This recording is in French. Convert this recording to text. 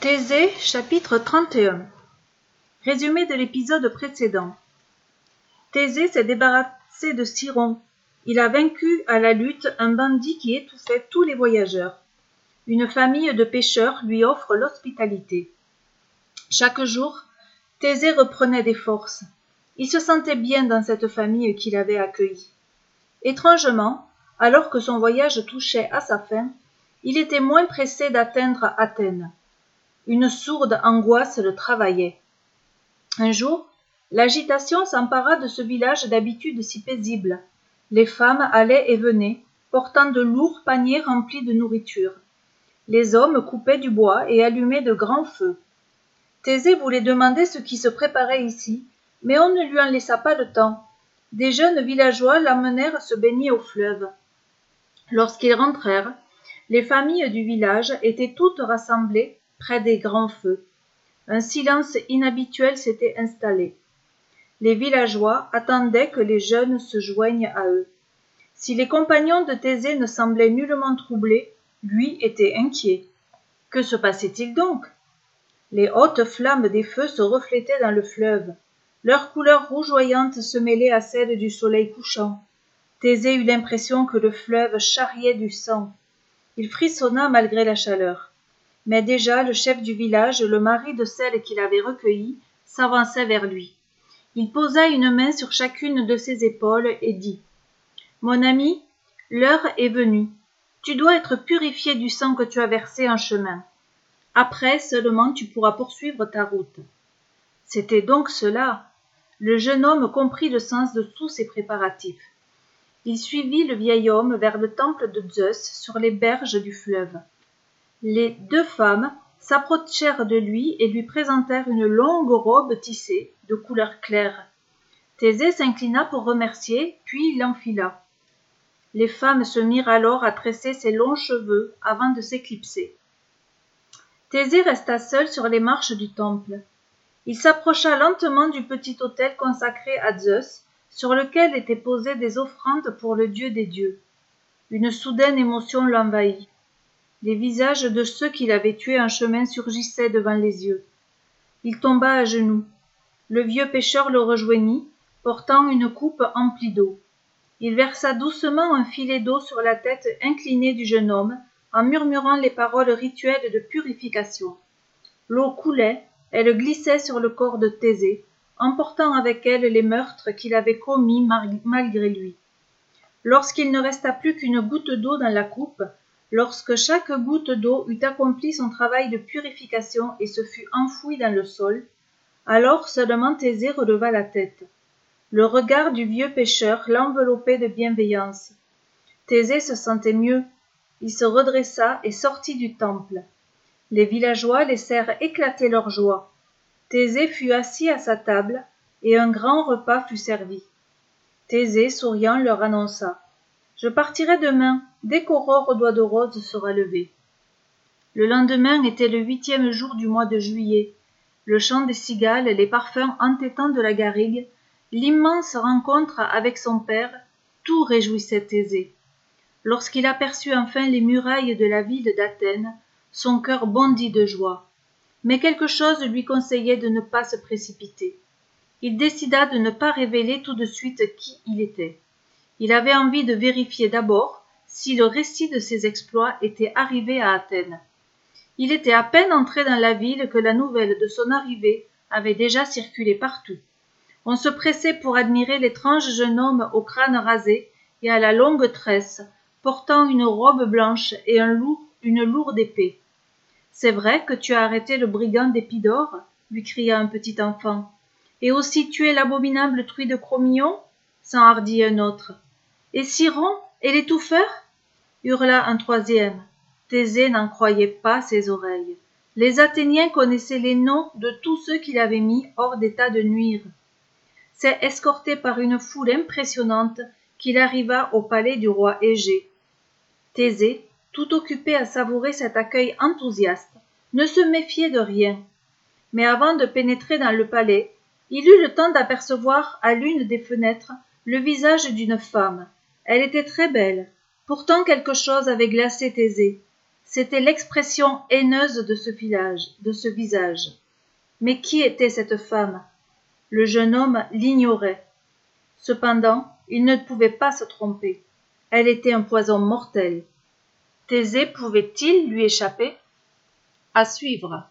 Thésée chapitre 31 Résumé de l'épisode précédent Thésée s'est débarrassé de Siron. Il a vaincu à la lutte un bandit qui étouffait tous les voyageurs. Une famille de pêcheurs lui offre l'hospitalité. Chaque jour, Thésée reprenait des forces. Il se sentait bien dans cette famille qu'il avait accueillie. Étrangement, alors que son voyage touchait à sa fin, il était moins pressé d'atteindre Athènes une sourde angoisse le travaillait. Un jour l'agitation s'empara de ce village d'habitude si paisible. Les femmes allaient et venaient portant de lourds paniers remplis de nourriture. Les hommes coupaient du bois et allumaient de grands feux. Thésée voulait demander ce qui se préparait ici mais on ne lui en laissa pas le temps. Des jeunes villageois l'amenèrent se baigner au fleuve. Lorsqu'ils rentrèrent les familles du village étaient toutes rassemblées près des grands feux. Un silence inhabituel s'était installé. Les villageois attendaient que les jeunes se joignent à eux. Si les compagnons de Thésée ne semblaient nullement troublés, lui était inquiet. Que se passait-il donc? Les hautes flammes des feux se reflétaient dans le fleuve. Leur couleur rougeoyante se mêlait à celle du soleil couchant. Thésée eut l'impression que le fleuve charriait du sang. Il frissonna malgré la chaleur mais déjà le chef du village le mari de celle qu'il avait recueillie s'avançait vers lui. Il posa une main sur chacune de ses épaules et dit mon ami l'heure est venue. Tu dois être purifié du sang que tu as versé en chemin. Après seulement tu pourras poursuivre ta route c'était donc cela. Le jeune homme comprit le sens de tous ces préparatifs. Il suivit le vieil homme vers le temple de zeus sur les berges du fleuve les deux femmes s'approchèrent de lui et lui présentèrent une longue robe tissée de couleur claire. Thésée s'inclina pour remercier puis il l'enfila les femmes se mirent alors à tresser ses longs cheveux avant de s'éclipser. Thésée resta seul sur les marches du temple. Il s'approcha lentement du petit autel consacré à zeus sur lequel étaient posées des offrandes pour le dieu des dieux. Une soudaine émotion l'envahit les visages de ceux qu'il avait tués en chemin surgissaient devant les yeux. Il tomba à genoux. Le vieux pêcheur le rejoignit portant une coupe emplie d'eau. Il versa doucement un filet d'eau sur la tête inclinée du jeune homme en murmurant les paroles rituelles de purification. L'eau coulait elle glissait sur le corps de thésée emportant avec elle les meurtres qu'il avait commis malgré lui. Lorsqu'il ne resta plus qu'une goutte d'eau dans la coupe lorsque chaque goutte d'eau eut accompli son travail de purification et se fut enfouie dans le sol alors seulement thésée releva la tête. Le regard du vieux pêcheur l'enveloppait de bienveillance. Thésée se sentait mieux. Il se redressa et sortit du temple. Les villageois laissèrent éclater leur joie. Thésée fut assis à sa table et un grand repas fut servi. Thésée souriant leur annonça je partirai demain dès qu'aurore doigt de rose sera levée. Le lendemain était le huitième jour du mois de juillet. Le chant des cigales les parfums entêtants de la garrigue l'immense rencontre avec son père tout réjouissait thésée lorsqu'il aperçut enfin les murailles de la ville d'athènes son cœur bondit de joie. Mais quelque chose lui conseillait de ne pas se précipiter. Il décida de ne pas révéler tout de suite qui il était il avait envie de vérifier d'abord si le récit de ses exploits était arrivé à Athènes. Il était à peine entré dans la ville que la nouvelle de son arrivée avait déjà circulé partout. On se pressait pour admirer l'étrange jeune homme au crâne rasé et à la longue tresse, portant une robe blanche et une lourde épée. C'est vrai que tu as arrêté le brigand d'Épidore lui cria un petit enfant. Et aussi tué l'abominable truie de Chromillon s'enhardit un autre et Siron et l'étouffeur? hurla un troisième. Thésée n'en croyait pas ses oreilles. Les athéniens connaissaient les noms de tous ceux qu'il avait mis hors d'état de nuire. C'est escorté par une foule impressionnante qu'il arriva au palais du roi égée. Thésée tout occupé à savourer cet accueil enthousiaste ne se méfiait de rien. Mais avant de pénétrer dans le palais il eut le temps d'apercevoir à l'une des fenêtres le visage d'une femme elle était très belle pourtant quelque chose avait glacé thésée C'était l'expression haineuse de ce village, de ce visage. Mais qui était cette femme? Le jeune homme l'ignorait. Cependant, il ne pouvait pas se tromper. Elle était un poison mortel. Thésée pouvait-il lui échapper? À suivre.